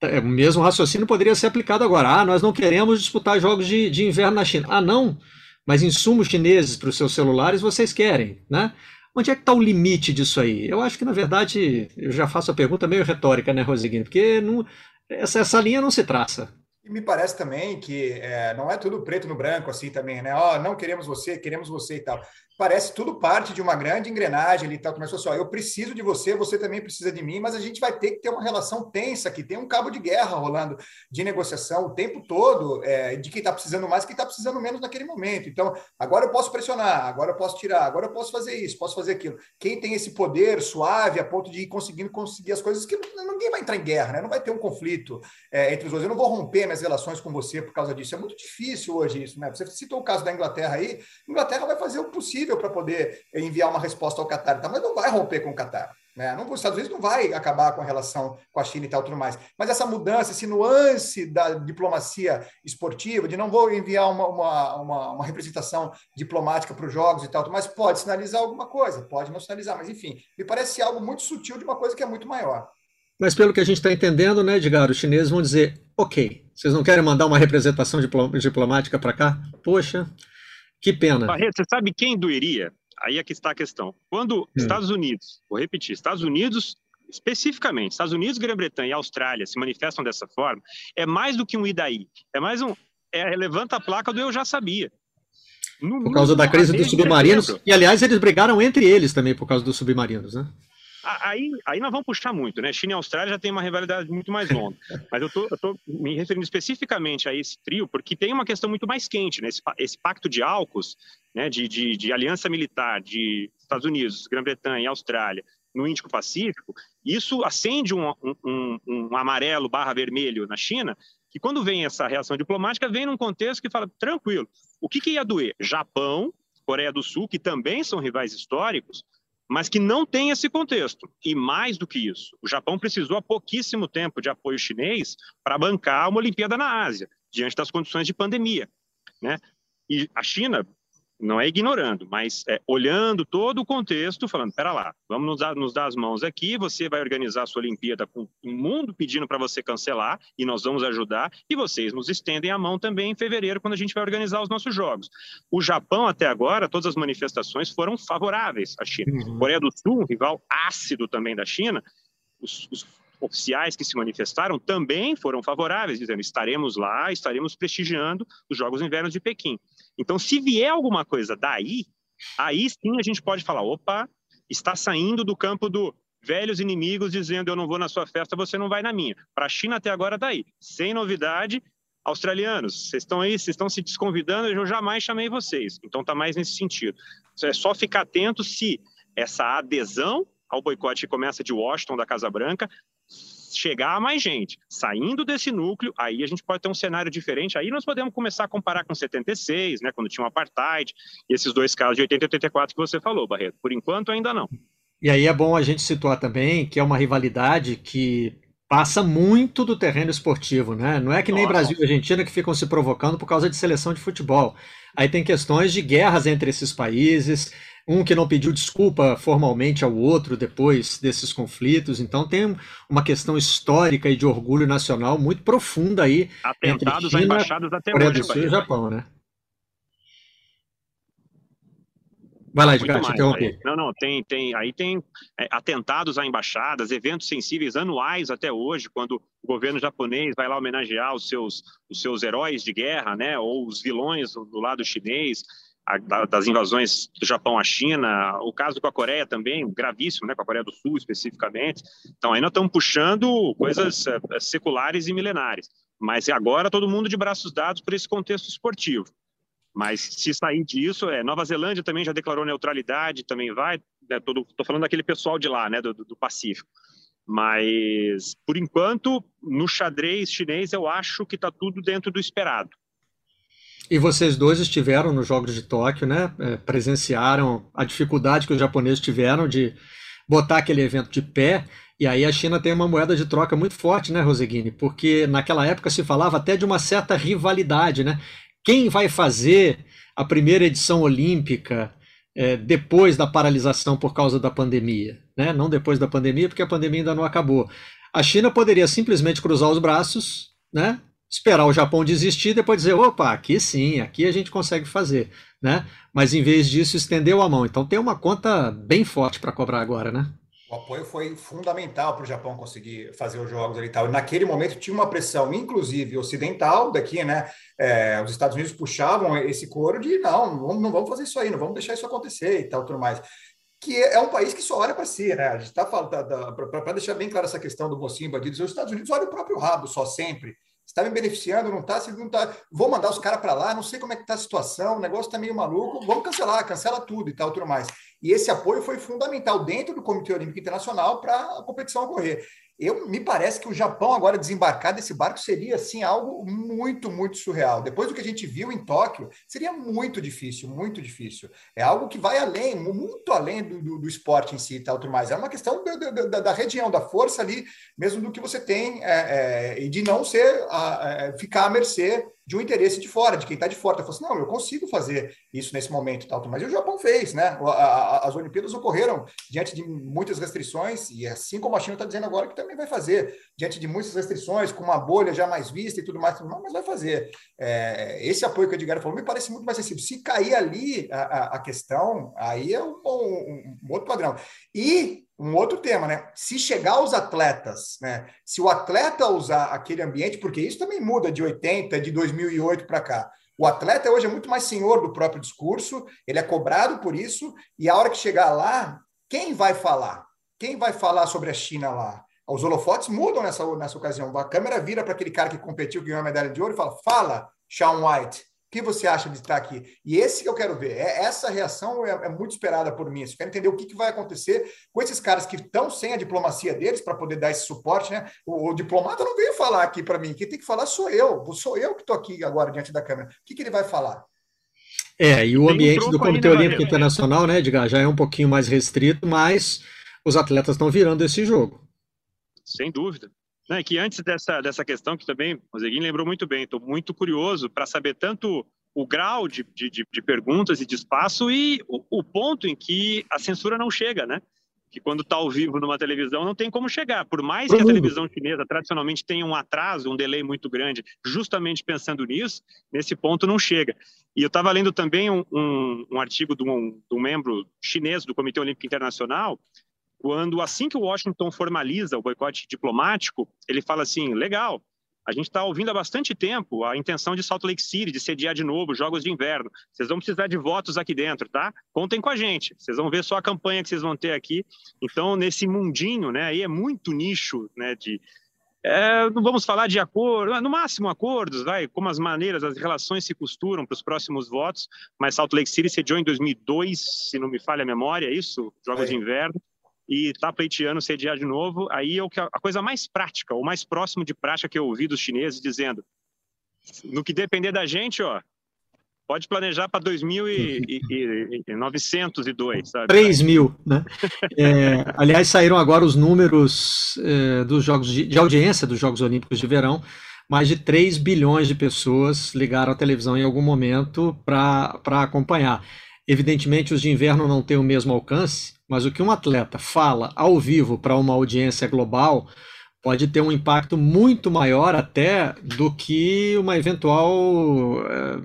É, o mesmo raciocínio poderia ser aplicado agora. Ah, nós não queremos disputar jogos de, de inverno na China. Ah, não, mas insumos chineses para os seus celulares vocês querem, né? Onde é que está o limite disso aí? Eu acho que, na verdade, eu já faço a pergunta meio retórica, né, Rosiguinho? Porque não, essa, essa linha não se traça. E me parece também que é, não é tudo preto no branco assim também, né? Ó, oh, não queremos você, queremos você e tal parece tudo parte de uma grande engrenagem ali, tal, começou assim, ó, eu preciso de você, você também precisa de mim, mas a gente vai ter que ter uma relação tensa aqui, tem um cabo de guerra rolando de negociação o tempo todo, é, de quem está precisando mais, quem está precisando menos naquele momento. Então, agora eu posso pressionar, agora eu posso tirar, agora eu posso fazer isso, posso fazer aquilo. Quem tem esse poder suave a ponto de ir conseguindo conseguir as coisas que ninguém vai entrar em guerra, né? Não vai ter um conflito é, entre os dois. Eu não vou romper minhas relações com você por causa disso. É muito difícil hoje isso, né? Você citou o caso da Inglaterra aí, Inglaterra vai fazer o possível para poder enviar uma resposta ao Qatar, tá? mas não vai romper com o Qatar. Né? Não, os Estados Unidos não vai acabar com a relação com a China e tal, tudo mais. Mas essa mudança, esse nuance da diplomacia esportiva, de não vou enviar uma, uma, uma, uma representação diplomática para os jogos e tal, mas pode sinalizar alguma coisa, pode não sinalizar, mas enfim, me parece algo muito sutil de uma coisa que é muito maior. Mas pelo que a gente está entendendo, né, Edgar, os chineses vão dizer, ok, vocês não querem mandar uma representação diplomática para cá? Poxa, que pena. Barreto, você sabe quem doeria? Aí é que está a questão. Quando hum. Estados Unidos, vou repetir, Estados Unidos, especificamente, Estados Unidos, Grã-Bretanha e Austrália se manifestam dessa forma, é mais do que um idaí. É mais um. É, levanta a placa do eu já sabia. No, por causa da crise dos submarinos. E, aliás, eles brigaram entre eles também por causa dos submarinos, né? Aí, aí nós vamos puxar muito, né? China e Austrália já tem uma rivalidade muito mais longa. *laughs* Mas eu tô, tô me referindo especificamente a esse trio, porque tem uma questão muito mais quente, né? Esse, esse pacto de AUKUS, né? De, de, de aliança militar de Estados Unidos, Grã-Bretanha e Austrália no Índico-Pacífico, isso acende um, um, um, um amarelo barra vermelho na China, que quando vem essa reação diplomática, vem num contexto que fala, tranquilo, o que, que ia doer? Japão, Coreia do Sul, que também são rivais históricos, mas que não tem esse contexto. E mais do que isso, o Japão precisou há pouquíssimo tempo de apoio chinês para bancar uma Olimpíada na Ásia, diante das condições de pandemia. Né? E a China não é ignorando, mas é, olhando todo o contexto, falando, espera lá, vamos nos dar, nos dar, as mãos aqui, você vai organizar a sua Olimpíada com o mundo pedindo para você cancelar, e nós vamos ajudar, e vocês nos estendem a mão também em fevereiro, quando a gente vai organizar os nossos jogos. O Japão, até agora, todas as manifestações foram favoráveis à China. Uhum. Coreia do Sul, um rival ácido também da China, os, os oficiais que se manifestaram também foram favoráveis, dizendo estaremos lá, estaremos prestigiando os Jogos Invernos de Pequim. Então, se vier alguma coisa daí, aí sim a gente pode falar, opa, está saindo do campo do velhos inimigos dizendo eu não vou na sua festa, você não vai na minha. Para a China até agora daí, tá sem novidade. Australianos, vocês estão aí, vocês estão se desconvidando, eu jamais chamei vocês. Então está mais nesse sentido. É só ficar atento se essa adesão ao boicote que começa de Washington, da Casa Branca, chegar a mais gente. Saindo desse núcleo, aí a gente pode ter um cenário diferente. Aí nós podemos começar a comparar com 76, né, quando tinha o apartheid, e esses dois casos de 80 e 84 que você falou, Barreto. Por enquanto, ainda não. E aí é bom a gente situar também que é uma rivalidade que passa muito do terreno esportivo, né? Não é que nem Nossa. Brasil e Argentina que ficam se provocando por causa de seleção de futebol. Aí tem questões de guerras entre esses países, um que não pediu desculpa formalmente ao outro depois desses conflitos. Então tem uma questão histórica e de orgulho nacional muito profunda aí. Atentados entre China, a embaixadas até Coreia hoje. Sul e Japão, né? Vai lá, Edgar, te interrompi. Não, não, tem, tem, aí tem é, atentados a embaixadas, eventos sensíveis anuais até hoje, quando o governo japonês vai lá homenagear os seus, os seus heróis de guerra, né, ou os vilões do lado chinês das invasões do Japão à China, o caso com a Coreia também, gravíssimo, né, com a Coreia do Sul especificamente. Então, ainda estamos puxando coisas é, é, seculares e milenares. Mas agora todo mundo de braços dados por esse contexto esportivo. Mas se sair disso, é, Nova Zelândia também já declarou neutralidade, também vai. Estou né, falando daquele pessoal de lá, né, do, do Pacífico. Mas, por enquanto, no xadrez chinês, eu acho que está tudo dentro do esperado. E vocês dois estiveram nos Jogos de Tóquio, né? É, presenciaram a dificuldade que os japoneses tiveram de botar aquele evento de pé. E aí a China tem uma moeda de troca muito forte, né, Roseguini? Porque naquela época se falava até de uma certa rivalidade, né? Quem vai fazer a primeira edição olímpica é, depois da paralisação por causa da pandemia? Né? Não depois da pandemia, porque a pandemia ainda não acabou. A China poderia simplesmente cruzar os braços, né? Esperar o Japão desistir e depois dizer, opa, aqui sim, aqui a gente consegue fazer. né? Mas em vez disso estendeu a mão. Então tem uma conta bem forte para cobrar agora, né? O apoio foi fundamental para o Japão conseguir fazer os jogos e tal. E naquele momento tinha uma pressão, inclusive ocidental, daqui, né? É, os Estados Unidos puxavam esse coro de não, não, vamos fazer isso aí, não vamos deixar isso acontecer e tal, tudo mais que é um país que só olha para si, né? A gente está falando, para deixar bem clara essa questão do mocinho bandido, os Estados Unidos olham o próprio rabo só sempre. Está me beneficiando, não está? Se não está, vou mandar os caras para lá, não sei como é que está a situação, o negócio está meio maluco, vamos cancelar, cancela tudo e tal, tudo mais. E esse apoio foi fundamental dentro do Comitê Olímpico Internacional para a competição ocorrer. Eu me parece que o Japão agora desembarcar desse barco seria assim algo muito, muito surreal. Depois do que a gente viu em Tóquio, seria muito difícil, muito difícil. É algo que vai além, muito além do, do, do esporte em si e tal, tudo mais. É uma questão da, da, da, região, da força ali, mesmo do que você tem, é, é, e de não ser a, é, ficar à mercê de um interesse de fora, de quem está de fora. Eu falo assim, não, eu consigo fazer isso nesse momento tal, mas o Japão fez, né? As Olimpíadas ocorreram diante de muitas restrições, e assim como a China está dizendo agora que também vai fazer, diante de muitas restrições, com uma bolha já mais vista e tudo mais, mas vai fazer. É, esse apoio que o Edgar falou me parece muito mais sensível. Se cair ali a, a questão, aí é um, um, um outro padrão. E um outro tema, né? Se chegar aos atletas, né? Se o atleta usar aquele ambiente, porque isso também muda de 80, de 2008 para cá. O atleta hoje é muito mais senhor do próprio discurso, ele é cobrado por isso, e a hora que chegar lá, quem vai falar? Quem vai falar sobre a China lá? Os holofotes mudam nessa, nessa ocasião. A câmera vira para aquele cara que competiu, que ganhou a medalha de ouro, e fala: Fala, Sean White, que você acha de estar aqui? E esse que eu quero ver. É, essa reação é, é muito esperada por mim. Eu quero entender o que, que vai acontecer com esses caras que estão sem a diplomacia deles para poder dar esse suporte. Né? O, o diplomata não veio falar aqui para mim. Quem tem que falar sou eu. Sou eu que estou aqui agora diante da câmera. O que, que ele vai falar? É, e o tem ambiente um do Comitê Olímpico Internacional, né, Edgar, já é um pouquinho mais restrito, mas os atletas estão virando esse jogo. Sem dúvida. Né, que antes dessa, dessa questão, que também o Zeguin lembrou muito bem, estou muito curioso para saber tanto o grau de, de, de, perguntas e de espaço e o, o, ponto em que a censura não chega, né? Que quando está ao vivo numa televisão não tem como chegar. Por mais que a televisão chinesa tradicionalmente tenha um atraso, um delay muito grande, justamente pensando nisso, nesse ponto não chega. E eu estava lendo também um, um, um artigo de um, de um membro chinês do Comitê Olímpico Internacional quando assim que o Washington formaliza o boicote diplomático, ele fala assim: legal, a gente está ouvindo há bastante tempo a intenção de Salt Lake City de sediar de novo Jogos de Inverno. Vocês vão precisar de votos aqui dentro, tá? Contem com a gente. Vocês vão ver só a campanha que vocês vão ter aqui. Então, nesse mundinho, né? Aí é muito nicho, né? De é, não vamos falar de acordo, no máximo acordos, vai, como as maneiras, as relações se costuram para os próximos votos. Mas Salt Lake City sediou em 2002, se não me falha a memória, é isso? Jogos é. de Inverno e está pleiteando sediar de novo, aí é a coisa mais prática, o mais próximo de prática que eu ouvi dos chineses dizendo, no que depender da gente, ó, pode planejar para 2902, sabe? 3 mil, né? *laughs* É, aliás, saíram agora os números é, dos jogos de, de, audiência dos Jogos Olímpicos de Verão. Mais de 3 bilhões de pessoas ligaram a televisão em algum momento para acompanhar. Evidentemente, os de inverno não têm o mesmo alcance, mas o que um atleta fala ao vivo para uma audiência global pode ter um impacto muito maior até do que uma eventual é,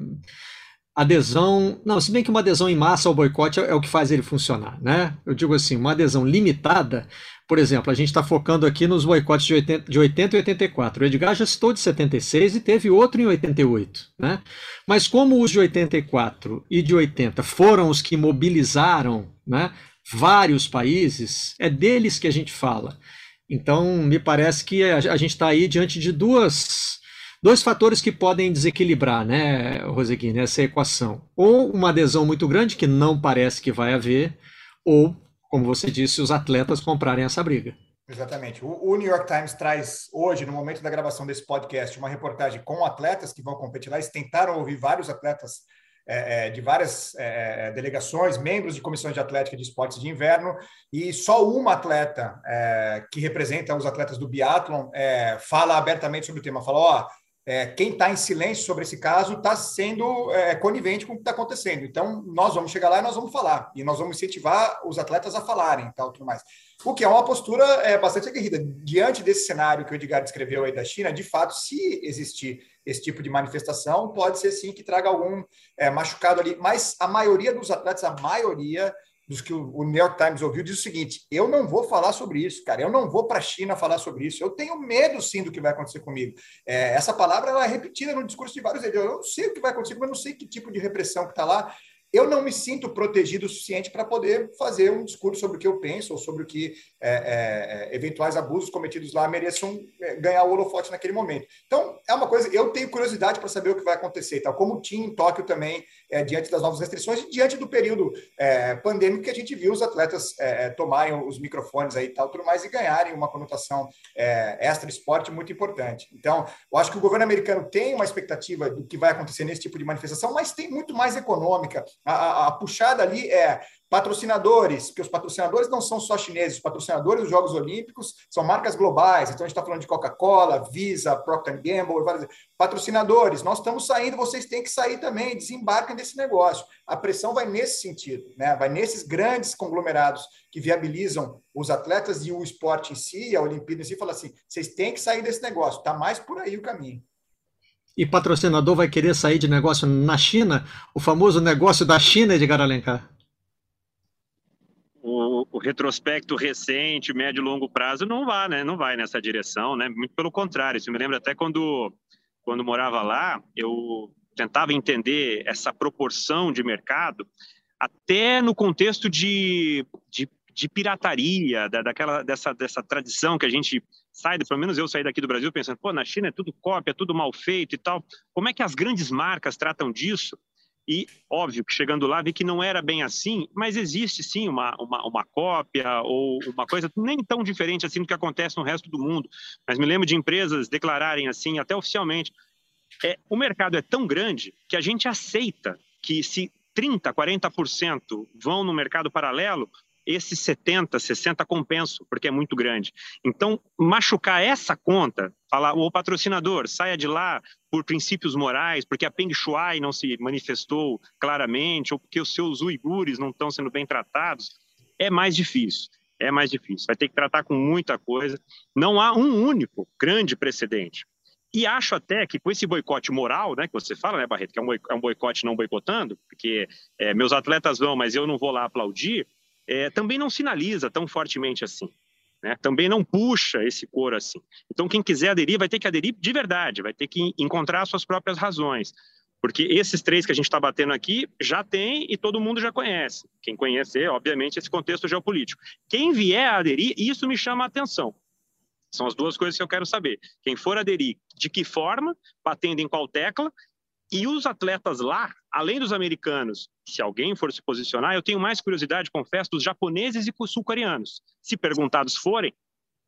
adesão. Não, se bem que uma adesão em massa ao boicote é, é o que faz ele funcionar, né? Eu digo assim, uma adesão limitada por exemplo, a gente está focando aqui nos boicotes de 80, de 80 e 84. O Edgar já citou de 76 e teve outro em 88. Né? Mas como os de 84 e de 80 foram os que mobilizaram né, vários países, é deles que a gente fala. Então, me parece que a, gente está aí diante de duas, dois fatores que podem desequilibrar, né, Roseguine, essa equação. Ou uma adesão muito grande, que não parece que vai haver, ou como você disse, os atletas comprarem essa briga. Exatamente. O, New York Times traz hoje, no momento da gravação desse podcast, uma reportagem com atletas que vão competir lá. Eles tentaram ouvir vários atletas é, é de várias é, é, delegações, membros de comissões de atlética de esportes de inverno, e só uma atleta é, que representa os atletas do biathlon é, fala abertamente sobre o tema. Fala, ó, é, quem está em silêncio sobre esse caso está sendo é, conivente com o que está acontecendo. Então, nós vamos chegar lá e nós vamos falar. E nós vamos incentivar os atletas a falarem tal, tudo mais. O que é uma postura é, bastante aguerrida. Diante desse cenário que o Edgar descreveu aí da China, de fato, se existir esse tipo de manifestação, pode ser sim que traga algum é, machucado ali. Mas a maioria dos atletas, a maioria dos que o New York Times ouviu, diz o seguinte: eu não vou falar sobre isso, cara, eu não vou para a China falar sobre isso, eu tenho medo sim do que vai acontecer comigo. É, essa palavra ela é repetida no discurso de vários deles. Eu não sei o que vai acontecer, mas não sei que tipo de repressão que está lá eu não me sinto protegido o suficiente para poder fazer um discurso sobre o que eu penso ou sobre o que é, é, é eventuais abusos cometidos lá mereçam é, ganhar o holofote naquele momento. Então, é uma coisa, eu tenho curiosidade para saber o que vai acontecer, tal como tinha em Tóquio também, é, diante das novas restrições e diante do período é, pandêmico que a gente viu os atletas tomarem os microfones aí e tal, tudo mais, e ganharem uma conotação extra esporte muito importante. Então, eu acho que o governo americano tem uma expectativa do que vai acontecer nesse tipo de manifestação, mas tem muito mais econômica, a, a, a puxada ali é patrocinadores, porque os patrocinadores não são só chineses, os patrocinadores dos Jogos Olímpicos são marcas globais, então a gente está falando de Coca-Cola, Visa, Procter Gamble, vários... patrocinadores, nós estamos saindo, vocês têm que sair também, desembarquem desse negócio. A pressão vai nesse sentido, né? vai nesses grandes conglomerados que viabilizam os atletas e o esporte em si, a Olimpíada em si, fala assim, vocês têm que sair desse negócio, está mais por aí o caminho e patrocinador vai querer sair de negócio na China, o famoso negócio da China, Edgar Alencar? O, retrospecto recente, médio e longo prazo, não vai, né? Não vai nessa direção, né? Muito pelo contrário. Isso me lembra até quando, quando morava lá, eu tentava entender essa proporção de mercado, até no contexto de, de, de pirataria, da, daquela, dessa, dessa tradição que a gente sai, pelo menos eu saí daqui do Brasil pensando, pô, na China é tudo cópia, é tudo mal feito e tal. Como é que as grandes marcas tratam disso? E, óbvio, que chegando lá vi que não era bem assim, mas existe sim uma, uma, uma, cópia ou uma coisa nem tão diferente assim do que acontece no resto do mundo. Mas me lembro de empresas declararem assim, até oficialmente, é, o mercado é tão grande que a gente aceita que se 30%, 40% vão no mercado paralelo, esses 70, 60 compensam, porque é muito grande. Então, machucar essa conta, falar, o patrocinador, saia de lá por princípios morais, porque a Peng Shuai não se manifestou claramente, ou porque os seus uigures não estão sendo bem tratados, é mais difícil. É mais difícil. Vai ter que tratar com muita coisa. Não há um único grande precedente. E acho até que com esse boicote moral, né, que você fala, né, Barreto, que é um boicote não boicotando, porque é, meus atletas vão, mas eu não vou lá aplaudir, é, também não sinaliza tão fortemente assim. Né? Também não puxa esse coro assim. Então, quem quiser aderir, vai ter que aderir de verdade, vai ter que encontrar suas próprias razões. Porque esses três que a gente está batendo aqui já tem e todo mundo já conhece. Quem conhecer, obviamente, esse contexto geopolítico. Quem vier a aderir, isso me chama a atenção. São as duas coisas que eu quero saber. Quem for aderir, de que forma, batendo em qual tecla, e os atletas lá, além dos americanos, se alguém for se posicionar, eu tenho mais curiosidade, confesso, dos japoneses e sul-coreanos. Se perguntados forem,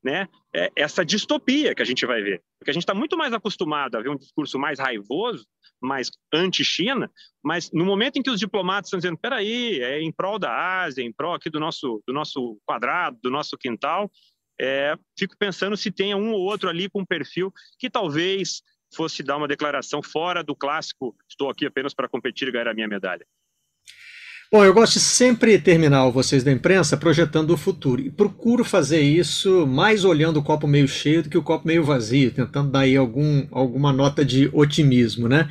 né, é essa distopia que a gente vai ver. Porque a gente está muito mais acostumado a ver um discurso mais raivoso, mais anti-China, mas no momento em que os diplomatas estão dizendo, peraí, é em prol da Ásia, em prol aqui do nosso, do nosso quadrado, do nosso quintal, é, fico pensando se tem um ou outro ali com um perfil que talvez fosse dar uma declaração fora do clássico, estou aqui apenas para competir e ganhar a minha medalha. Bom, eu gosto de sempre terminar vocês da imprensa projetando o futuro. E procuro fazer isso mais olhando o copo meio cheio do que o copo meio vazio, tentando dar aí algum, alguma nota de otimismo, né?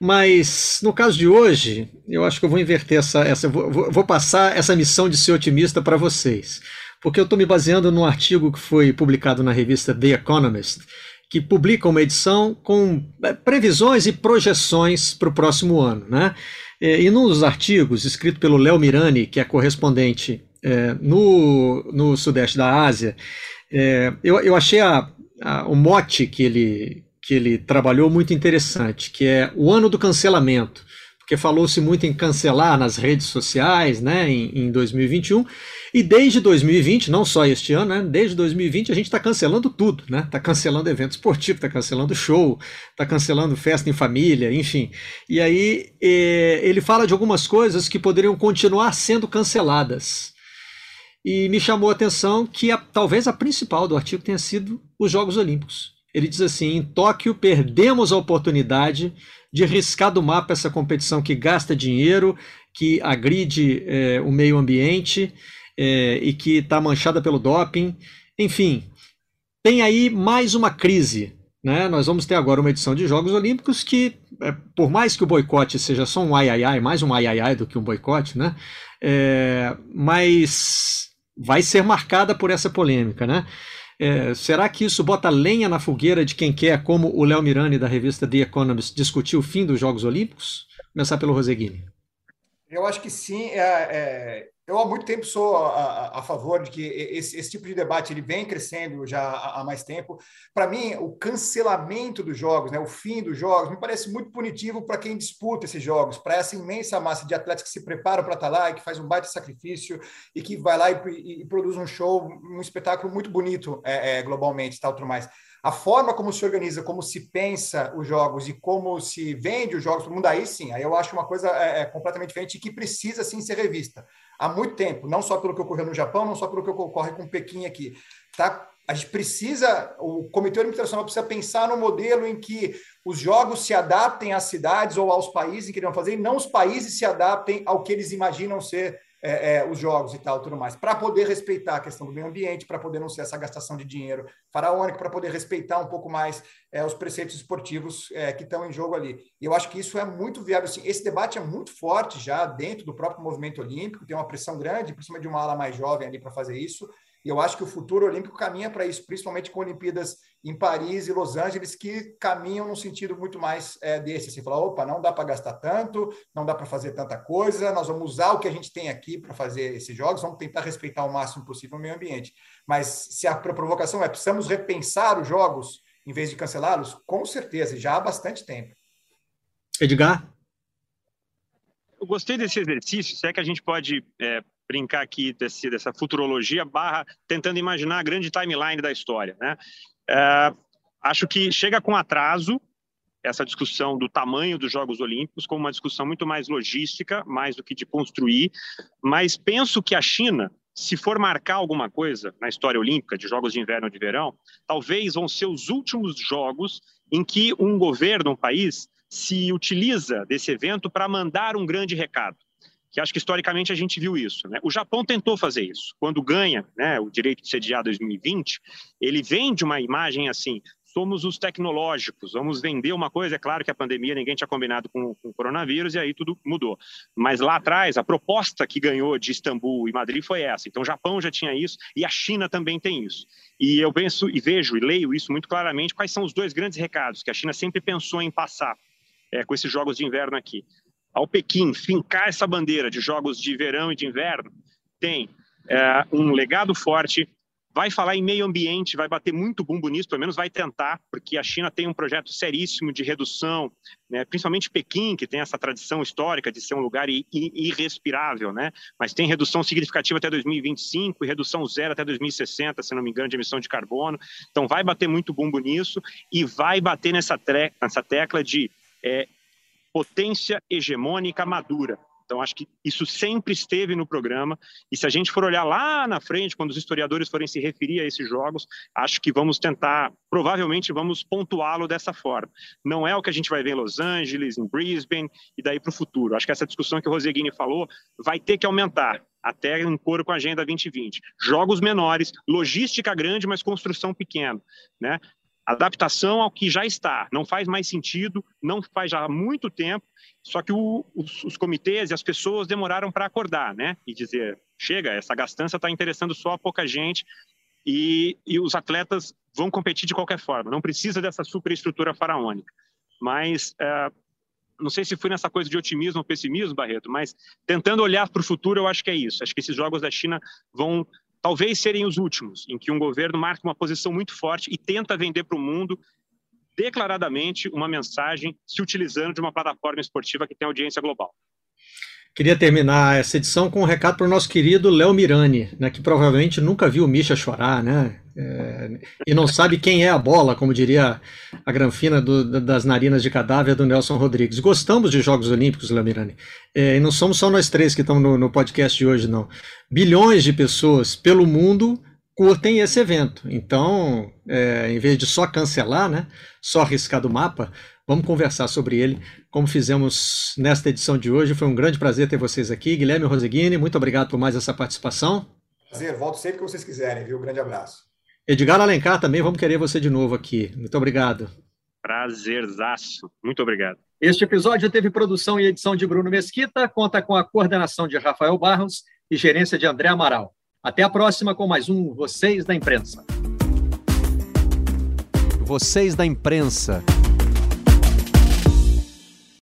Mas no caso de hoje, eu acho que eu vou inverter essa. essa vou, vou passar essa missão de ser otimista para vocês. Porque eu estou me baseando num artigo que foi publicado na revista The Economist que publica uma edição com é, previsões e projeções para o próximo ano. Né? E num dos artigos, escrito pelo Léo Mirani, que é correspondente é, no, no Sudeste da Ásia, é, eu, eu achei a, a, o mote que ele, que ele trabalhou muito interessante, que é o ano do cancelamento porque falou-se muito em cancelar nas redes sociais, né, em, em 2021, e desde 2020, não só este ano, né, desde 2020 a gente está cancelando tudo, né, está cancelando evento esportivo, está cancelando show, está cancelando festa em família, enfim. E aí eh, ele fala de algumas coisas que poderiam continuar sendo canceladas. E me chamou a atenção que a, talvez a principal do artigo tenha sido os Jogos Olímpicos. Ele diz assim: em Tóquio perdemos a oportunidade de riscar do mapa essa competição que gasta dinheiro, que agride é, o meio ambiente é, e que está manchada pelo doping. Enfim, tem aí mais uma crise né, nós vamos ter agora uma edição de Jogos Olímpicos que, é, por mais que o boicote seja só um ai ai ai, mais um ai ai ai do que um boicote, né, é, mas vai ser marcada por essa polêmica, né? É, será que isso bota lenha na fogueira de quem quer, como o Léo Mirani da revista The Economist, discutir o fim dos Jogos Olímpicos? Começar pelo Roseguini. Eu acho que sim. É, é, eu há muito tempo sou a, a favor de que esse, esse, tipo de debate ele vem crescendo já há, mais tempo. Para mim, o cancelamento dos jogos, né, o fim dos jogos, me parece muito punitivo para quem disputa esses jogos, para essa imensa massa de atletas que se preparam para estar tá lá e que faz um baita sacrifício e que vai lá e, e, e produz um show, um espetáculo muito bonito é, é, globalmente, tal, tudo mais a forma como se organiza, como se pensa os jogos e como se vende os jogos para o mundo, aí sim, aí eu acho uma coisa é, é, completamente diferente e que precisa sim ser revista. Há muito tempo, não só pelo que ocorreu no Japão, não só pelo que ocorre com Pequim aqui. Tá? A gente precisa, o Comitê Olímpico Internacional precisa pensar no modelo em que os jogos se adaptem às cidades ou aos países que queriam fazer, e não os países se adaptem ao que eles imaginam ser é, é, os jogos e tal, tudo mais, para poder respeitar a questão do meio ambiente, para poder não ser essa gastação de dinheiro faraônico, para poder respeitar um pouco mais é, os preceitos esportivos é, que estão em jogo ali. E eu acho que isso é muito viável. Assim, esse debate é muito forte já dentro do próprio movimento olímpico, tem uma pressão grande, principalmente de uma ala mais jovem ali para fazer isso. E eu acho que o futuro olímpico caminha para isso, principalmente com Olimpíadas em Paris e Los Angeles, que caminham num sentido muito mais é, desse. Assim, falar, opa, não dá para gastar tanto, não dá para fazer tanta coisa, nós vamos usar o que a gente tem aqui para fazer esses jogos, vamos tentar respeitar o máximo possível o meio ambiente. Mas se a provocação é precisamos repensar os jogos em vez de cancelá-los, com certeza, já há bastante tempo. Edgar? Eu gostei desse exercício, se é que a gente pode é, brincar aqui desse, dessa futurologia barra tentando imaginar a grande timeline da história. Né? É, acho que chega com atraso essa discussão do tamanho dos Jogos Olímpicos como uma discussão muito mais logística, mais do que de construir, mas penso que a China, se for marcar alguma coisa na história olímpica de Jogos de Inverno ou de Verão, talvez vão ser os últimos jogos em que um governo, um país, se utiliza desse evento para mandar um grande recado que acho que historicamente a gente viu isso. Né? O Japão tentou fazer isso. Quando ganha né, o direito de sediar 2020, ele vende uma imagem assim: somos os tecnológicos, vamos vender uma coisa. É claro que a pandemia ninguém tinha combinado com, com o coronavírus e aí tudo mudou. Mas lá atrás, a proposta que ganhou de Istambul e Madrid foi essa. Então, o Japão já tinha isso e a China também tem isso. E eu penso e vejo e leio isso muito claramente. Quais são os dois grandes recados que a China sempre pensou em passar é, com esses jogos de inverno aqui? Ao Pequim fincar essa bandeira de jogos de verão e de inverno, tem é, um legado forte, vai falar em meio ambiente, vai bater muito bumbo nisso, pelo menos vai tentar, porque a China tem um projeto seríssimo de redução, né, principalmente Pequim, que tem essa tradição histórica de ser um lugar irrespirável, né, mas tem redução significativa até 2025 e redução zero até 2060, se não me engano, de emissão de carbono. Então vai bater muito bumbo nisso e vai bater nessa, nessa tecla de é, potência hegemônica madura. Então, acho que isso sempre esteve no programa. E se a gente for olhar lá na frente, quando os historiadores forem se referir a esses jogos, acho que vamos tentar, provavelmente vamos pontuá-lo dessa forma. Não é o que a gente vai ver em Los Angeles, em Brisbane e daí para o futuro. Acho que essa discussão que o Roseguini falou vai ter que aumentar até em coro com a Agenda 2020. Jogos menores, logística grande, mas construção pequena. Né? Adaptação ao que já está. Não faz mais sentido, não faz já há muito tempo, só que o, os, os, comitês e as pessoas demoraram para acordar, né? E dizer, chega, essa gastança está interessando só a pouca gente e, e os atletas vão competir de qualquer forma. Não precisa dessa superestrutura faraônica. Mas é, não sei se foi nessa coisa de otimismo ou pessimismo, Barreto, mas tentando olhar para o futuro, eu acho que é isso. Acho que esses jogos da China vão talvez serem os últimos, em que um governo marca uma posição muito forte e tenta vender para o mundo declaradamente uma mensagem se utilizando de uma plataforma esportiva que tem audiência global. Queria terminar essa edição com um recado para o nosso querido Léo Mirani, né, que provavelmente nunca viu o Misha chorar, né? É, e não sabe quem é a bola, como diria a granfina do, das narinas de cadáver do Nelson Rodrigues. Gostamos de Jogos Olímpicos, Léo Mirani. É, e não somos só nós três que estamos no, no podcast de hoje, não. Bilhões de pessoas pelo mundo curtem esse evento. Então, é, em vez de só cancelar, né, só arriscar do mapa, Vamos conversar sobre ele, como fizemos nesta edição de hoje. Foi um grande prazer ter vocês aqui. Guilherme Roseguini, muito obrigado por mais essa participação. Prazer, volto sempre que vocês quiserem, viu? Um grande abraço. Edgar Alencar também, vamos querer você de novo aqui. Muito obrigado. Prazerzaço. Muito obrigado. Este episódio teve produção e edição de Bruno Mesquita, conta com a coordenação de Rafael Barros e gerência de André Amaral. Até a próxima com mais um Vocês da Imprensa. Vocês da Imprensa.